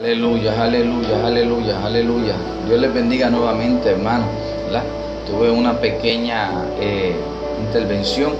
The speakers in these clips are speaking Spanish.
Aleluya, aleluya, aleluya, aleluya. Dios les bendiga nuevamente, hermano. Tuve una pequeña eh, intervención,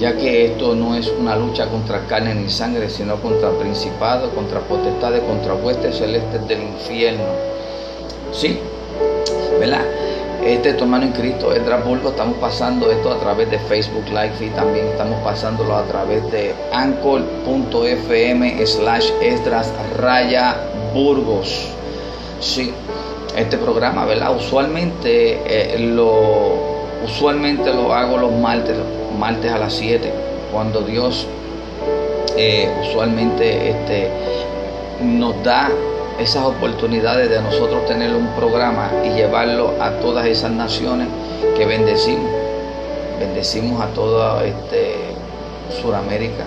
ya que esto no es una lucha contra carne ni sangre, sino contra principados, contra potestades, contra huestes celestes del infierno. Sí, ¿verdad? Este es tu hermano en Cristo, Esdras Burgos, estamos pasando esto a través de Facebook Live y también estamos pasándolo a través de anchor.fm slash Esdras Raya Burgos. Sí, este programa, ¿verdad? Usualmente eh, lo usualmente lo hago los martes, martes a las 7, cuando Dios eh, usualmente este, nos da esas oportunidades de nosotros tener un programa y llevarlo a todas esas naciones que bendecimos. Bendecimos a toda este, Suramérica,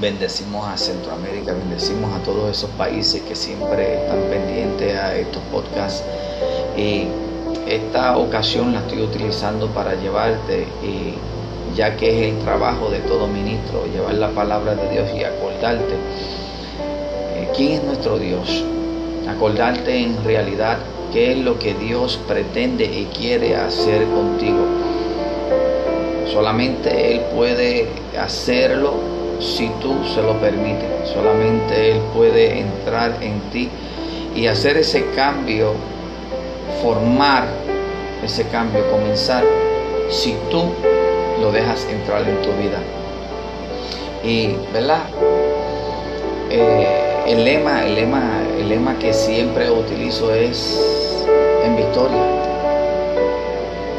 bendecimos a Centroamérica, bendecimos a todos esos países que siempre están pendientes a estos podcasts. Y esta ocasión la estoy utilizando para llevarte, y ya que es el trabajo de todo ministro, llevar la palabra de Dios y acordarte quién es nuestro Dios. Acordarte en realidad qué es lo que Dios pretende y quiere hacer contigo. Solamente Él puede hacerlo si tú se lo permites. Solamente Él puede entrar en ti y hacer ese cambio, formar ese cambio, comenzar, si tú lo dejas entrar en tu vida. Y, ¿verdad? Eh, el lema, el lema, el lema que siempre utilizo es en victoria.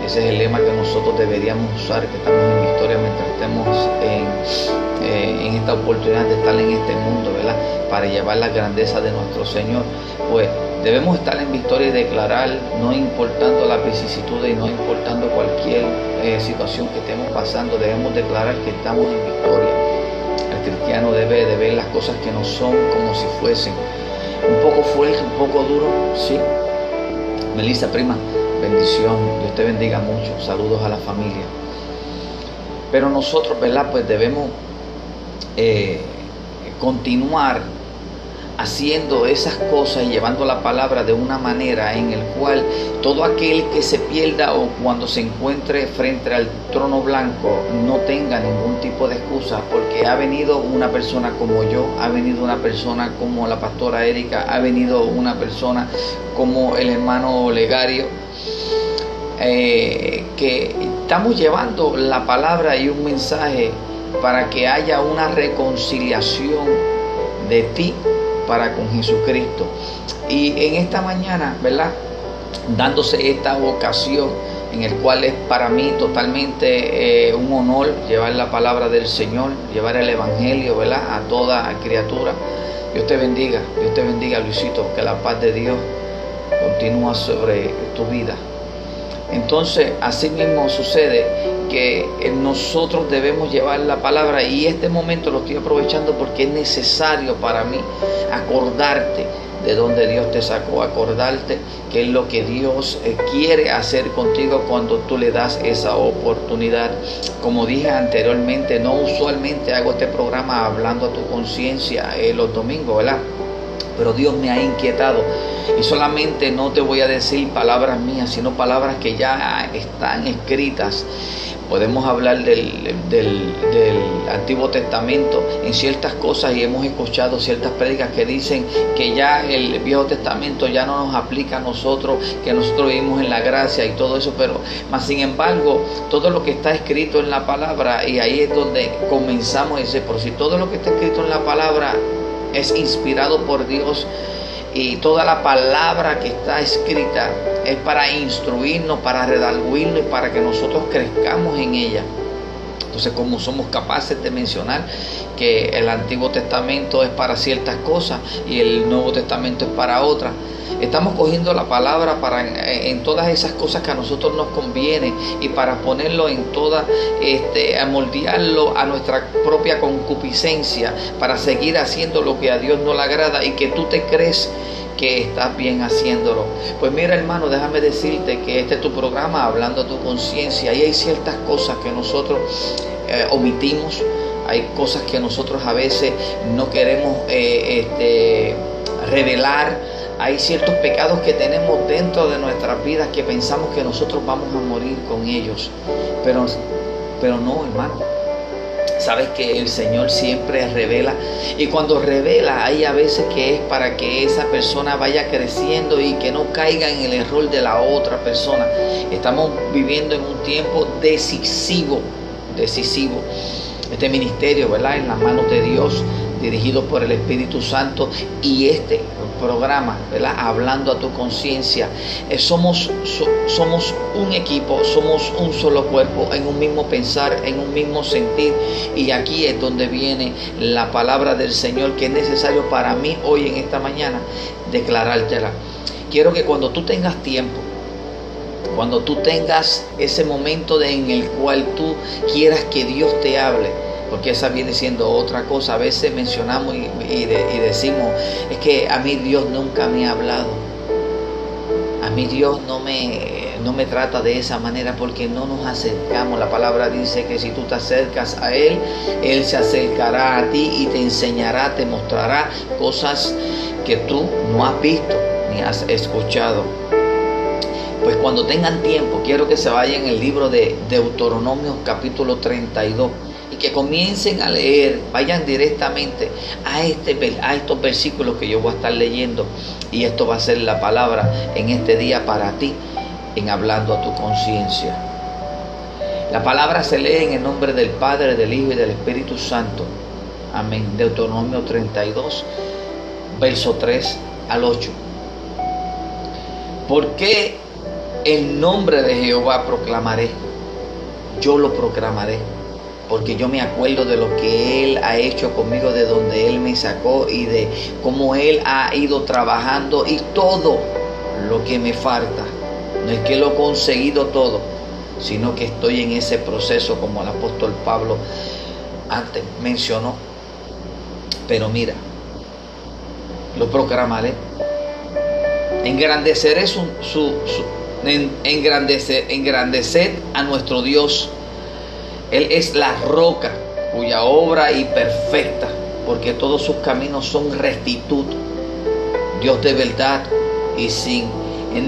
Ese es el lema que nosotros deberíamos usar, que estamos en victoria mientras estemos en, eh, en esta oportunidad de estar en este mundo, ¿verdad? Para llevar la grandeza de nuestro Señor. Pues debemos estar en victoria y declarar, no importando la vicisitud y no importando cualquier eh, situación que estemos pasando, debemos declarar que estamos en victoria cristiano debe de ver las cosas que no son como si fuesen. Un poco fuerte, un poco duro, sí. Melissa, prima, bendición. Dios te bendiga mucho. Saludos a la familia. Pero nosotros, ¿verdad? Pues debemos eh, continuar haciendo esas cosas y llevando la palabra de una manera en el cual todo aquel que se pierda o cuando se encuentre frente al trono blanco no tenga ningún tipo de excusa ha venido una persona como yo, ha venido una persona como la pastora Erika, ha venido una persona como el hermano Olegario, eh, que estamos llevando la palabra y un mensaje para que haya una reconciliación de ti para con Jesucristo. Y en esta mañana, ¿verdad? Dándose esta ocasión en el cual es para mí totalmente eh, un honor llevar la palabra del Señor, llevar el Evangelio, ¿verdad? A toda criatura. Dios te bendiga, Dios te bendiga, Luisito, que la paz de Dios continúa sobre tu vida. Entonces, así mismo sucede que nosotros debemos llevar la palabra y este momento lo estoy aprovechando porque es necesario para mí acordarte de donde Dios te sacó, acordarte que es lo que Dios eh, quiere hacer contigo cuando tú le das esa oportunidad. Como dije anteriormente, no usualmente hago este programa hablando a tu conciencia eh, los domingos, ¿verdad? Pero Dios me ha inquietado y solamente no te voy a decir palabras mías, sino palabras que ya están escritas podemos hablar del, Antiguo Testamento en ciertas cosas y hemos escuchado ciertas prédicas que dicen que ya el Viejo Testamento ya no nos aplica a nosotros, que nosotros vivimos en la gracia y todo eso, pero más sin embargo, todo lo que está escrito en la palabra, y ahí es donde comenzamos ese, por si todo lo que está escrito en la palabra es inspirado por Dios, y toda la palabra que está escrita es para instruirnos, para redarguirnos y para que nosotros crezcamos en ella. Entonces, como somos capaces de mencionar que el Antiguo Testamento es para ciertas cosas y el Nuevo Testamento es para otras, estamos cogiendo la palabra para en, todas esas cosas que a nosotros nos conviene y para ponerlo en toda, este, a a nuestra propia concupiscencia, para seguir haciendo lo que a Dios no le agrada y que tú te crees que estás bien haciéndolo. Pues mira hermano, déjame decirte que este es tu programa hablando a tu conciencia y hay ciertas cosas que nosotros eh, omitimos, hay cosas que nosotros a veces no queremos eh, este, revelar, hay ciertos pecados que tenemos dentro de nuestras vidas que pensamos que nosotros vamos a morir con ellos, pero, pero no, hermano. Sabes que el Señor siempre revela y cuando revela hay a veces que es para que esa persona vaya creciendo y que no caiga en el error de la otra persona. Estamos viviendo en un tiempo decisivo, decisivo. Este ministerio, ¿verdad? En las manos de Dios dirigido por el Espíritu Santo y este programa, ¿verdad? Hablando a tu conciencia. Eh, somos, somos un equipo, somos un solo cuerpo, en un mismo pensar, en un mismo sentir. Y aquí es donde viene la palabra del Señor que es necesario para mí hoy en esta mañana declarártela. Quiero que cuando tú tengas tiempo, cuando tú tengas ese momento en el cual tú quieras que Dios te hable, porque esa viene siendo otra cosa. A veces mencionamos y, decimos, es que a mí Dios nunca me ha hablado. A mí Dios no me, no me trata de esa manera porque no nos acercamos. La palabra dice que si tú te acercas a Él, Él se acercará a ti y te enseñará, te mostrará cosas que tú no has visto ni has escuchado. Pues cuando tengan tiempo, quiero que se vayan el libro de Deuteronomio capítulo 32 y que comiencen a leer, vayan directamente a, este, a estos versículos que yo voy a estar leyendo y esto va a ser la palabra en este día para ti, en hablando a tu conciencia. La palabra se lee en el nombre del Padre, del Hijo y del Espíritu Santo. Amén. Deuteronomio 32, verso 3 al 8. ¿Por qué el nombre de Jehová proclamaré? Yo lo proclamaré porque yo me acuerdo de lo que Él ha hecho conmigo, de donde Él me sacó y de cómo Él ha ido trabajando y todo lo que me falta. No es que lo he conseguido todo, sino que estoy en ese proceso como el apóstol Pablo antes mencionó. Pero mira, lo proclamaré. Engrandeceré su, su, engrandecer, engrandecer a nuestro Dios él es la roca cuya obra y perfecta, porque todos sus caminos son rectitud. Dios de verdad y sin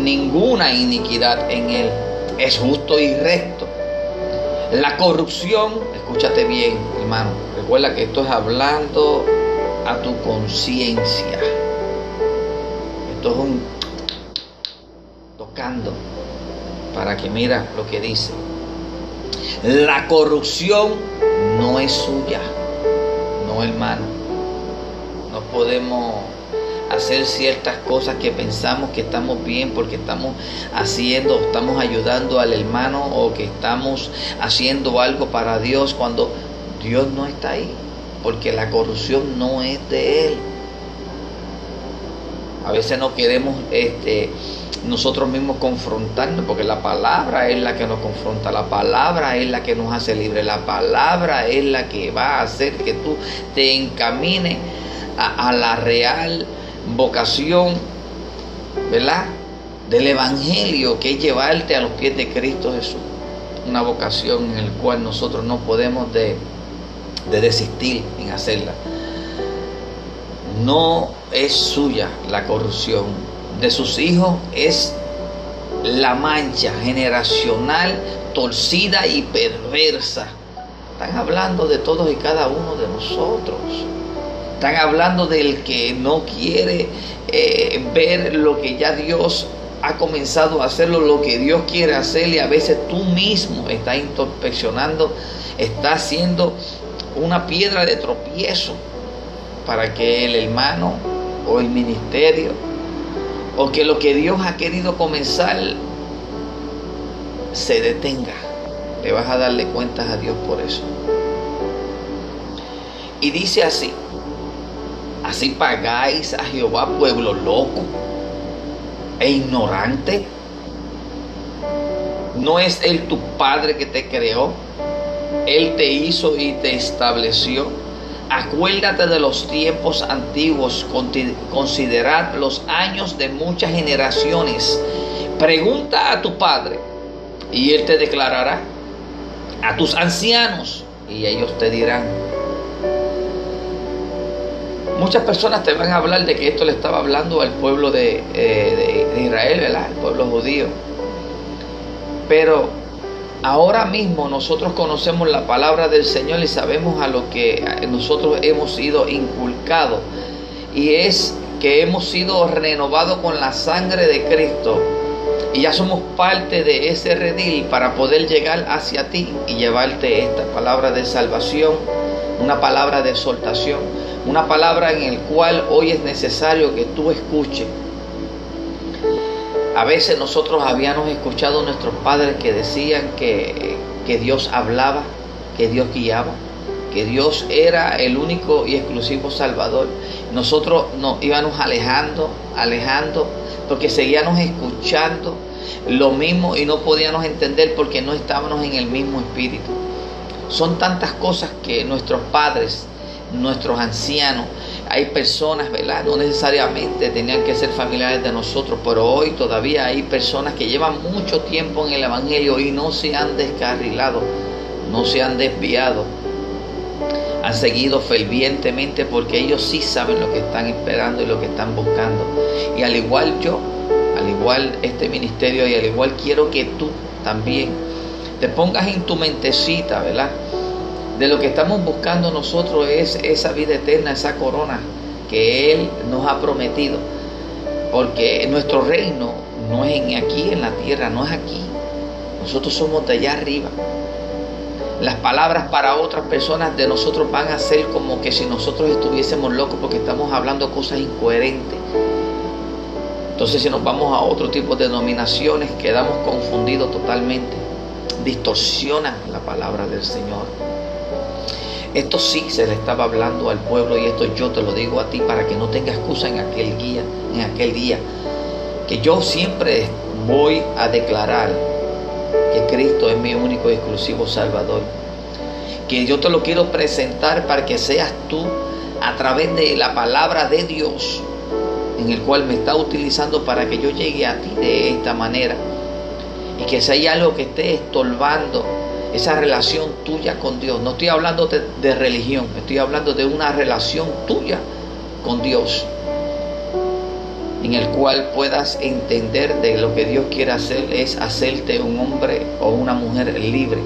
ninguna iniquidad en Él. Es justo y recto. La corrupción, escúchate bien, hermano, recuerda que esto es hablando a tu conciencia. Esto es un tocando para que mira lo que dice. La corrupción no es suya, no hermano. No podemos hacer ciertas cosas que pensamos que estamos bien porque estamos haciendo, estamos ayudando al hermano o que estamos haciendo algo para Dios cuando Dios no está ahí, porque la corrupción no es de Él. A veces no queremos este, nosotros mismos confrontarnos, porque la palabra es la que nos confronta, la palabra es la que nos hace libre, la palabra es la que va a hacer que tú te encamines a, la real vocación, ¿verdad? Del Evangelio, que es llevarte a los pies de Cristo Jesús. Una vocación en la cual nosotros no podemos de, de desistir en hacerla. No es suya la corrupción, de sus hijos es la mancha generacional torcida y perversa. Están hablando de todos y cada uno de nosotros. Están hablando del que no quiere eh, ver lo que ya Dios ha comenzado a hacerlo, lo que Dios quiere hacer y a veces tú mismo estás inspeccionando, estás haciendo una piedra de tropiezo para que el hermano o el ministerio o que lo que Dios ha querido comenzar se detenga. Le vas a darle cuentas a Dios por eso. Y dice así, así pagáis a Jehová pueblo loco e ignorante. ¿No es Él tu Padre que te creó? Él te hizo y te estableció Acuérdate de los tiempos antiguos, considerad los años de muchas generaciones. Pregunta a tu padre y él te declarará. A tus ancianos y ellos te dirán. Muchas personas te van a hablar de que esto le estaba hablando al pueblo de, eh, Israel, ¿verdad? El pueblo judío. Pero ahora mismo nosotros conocemos la palabra del Señor y sabemos a lo que nosotros hemos sido inculcados. Y es que hemos sido renovados con la sangre de Cristo. Y ya somos parte de ese redil para poder llegar hacia ti y llevarte esta palabra de salvación, una palabra de exhortación una palabra en el cual hoy es necesario que tú escuches. A veces nosotros habíamos escuchado a nuestros padres que decían que, que Dios hablaba, que Dios guiaba, que Dios era el único y exclusivo Salvador. Nosotros nos íbamos alejando, alejando, porque seguíamos escuchando lo mismo y no podíamos entender porque no estábamos en el mismo espíritu. Son tantas cosas que nuestros padres nuestros ancianos. Hay personas, ¿verdad? No necesariamente tenían que ser familiares de nosotros, pero hoy todavía hay personas que llevan mucho tiempo en el Evangelio y no se han descarrilado, no se han desviado. Han seguido fervientemente porque ellos sí saben lo que están esperando y lo que están buscando. Y al igual yo, al igual este ministerio y al igual quiero que tú también te pongas en tu mentecita, ¿verdad? De lo que estamos buscando nosotros es esa vida eterna, esa corona que Él nos ha prometido. Porque nuestro reino no es aquí en la tierra, no es aquí. Nosotros somos de allá arriba. Las palabras para otras personas de nosotros van a ser como que si nosotros estuviésemos locos porque estamos hablando cosas incoherentes. Entonces si nos vamos a otro tipo de denominaciones quedamos confundidos totalmente. Distorsionan la palabra del Señor. Esto sí se le estaba hablando al pueblo y esto yo te lo digo a ti para que no tengas excusa en aquel día, en aquel día. Que yo siempre voy a declarar que Cristo es mi único y exclusivo Salvador. Que yo te lo quiero presentar para que seas tú a través de la palabra de Dios en el cual me está utilizando para que yo llegue a ti de esta manera. Y que si hay algo que esté estorbando esa relación tuya con Dios. No estoy hablando de, religión, estoy hablando de una relación tuya con Dios en el cual puedas entender de lo que Dios quiere hacer es hacerte un hombre o una mujer libre.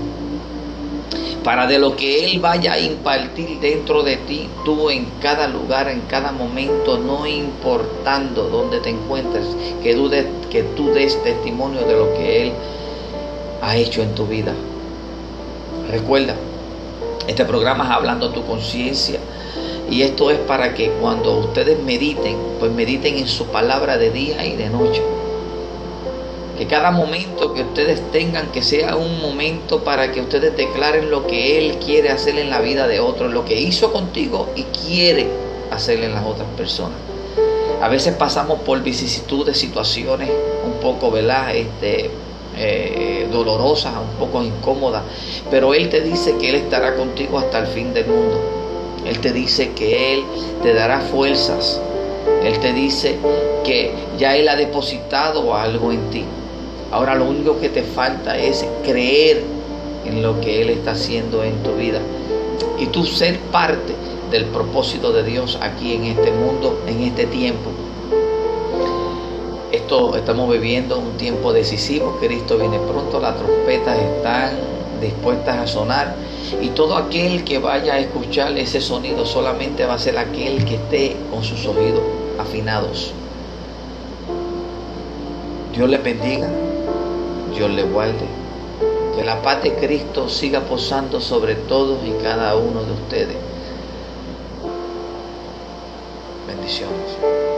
Para de lo que Él vaya a impartir dentro de ti, tú en cada lugar, en cada momento, no importando dónde te encuentres, que, que tú des testimonio de lo que Él ha hecho en tu vida. Recuerda, este programa es hablando a tu conciencia. Y esto es para que cuando ustedes mediten, pues mediten en su palabra de día y de noche. Que cada momento que ustedes tengan, que sea un momento para que ustedes declaren lo que Él quiere hacer en la vida de otros, lo que hizo contigo y quiere hacer en las otras personas. A veces pasamos por vicisitudes, situaciones un poco, ¿verdad? Este, eh, dolorosa, un poco incómoda, pero Él te dice que Él estará contigo hasta el fin del mundo. Él te dice que Él te dará fuerzas. Él te dice que ya Él ha depositado algo en ti. Ahora lo único que te falta es creer en lo que Él está haciendo en tu vida y tú ser parte del propósito de Dios aquí en este mundo, en este tiempo estamos viviendo un tiempo decisivo, Cristo viene pronto, las trompetas están dispuestas a sonar y todo aquel que vaya a escuchar ese sonido solamente va a ser aquel que esté con sus oídos afinados. Dios le bendiga, Dios le guarde, que la paz de Cristo siga posando sobre todos y cada uno de ustedes. Bendiciones.